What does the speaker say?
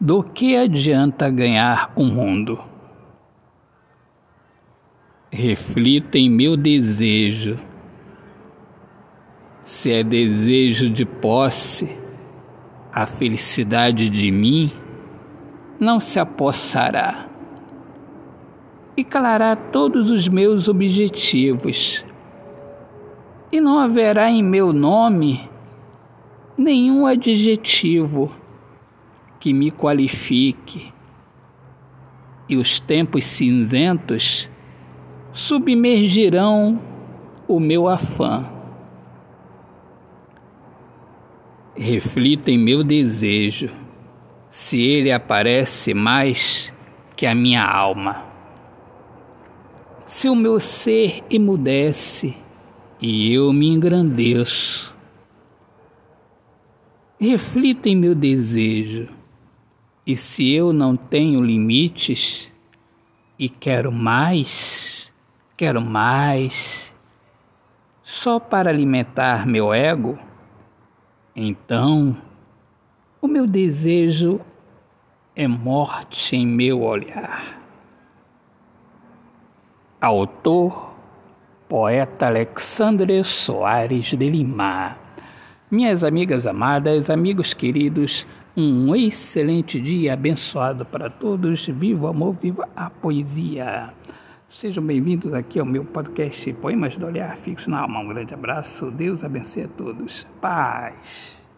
do que adianta ganhar o mundo? Reflita em meu desejo. Se é desejo de posse, a felicidade de mim não se apossará e calará todos os meus objetivos. E não haverá em meu nome nenhum adjetivo que me qualifique, e os tempos cinzentos submergirão o meu afã. Reflita em meu desejo, se ele aparece mais que a minha alma. Se o meu ser emudece e eu me engrandeço, reflita em meu desejo, e se eu não tenho limites e quero mais, quero mais, só para alimentar meu ego, então o meu desejo é morte em meu olhar. Autor, poeta Alexandre Soares de Lima. Minhas amigas amadas, amigos queridos, um excelente dia abençoado para todos. Viva o amor, viva a poesia. Sejam bem-vindos aqui ao meu podcast Poemas do Olhar Fixo na Alma. Um grande abraço. Deus abençoe a todos. Paz.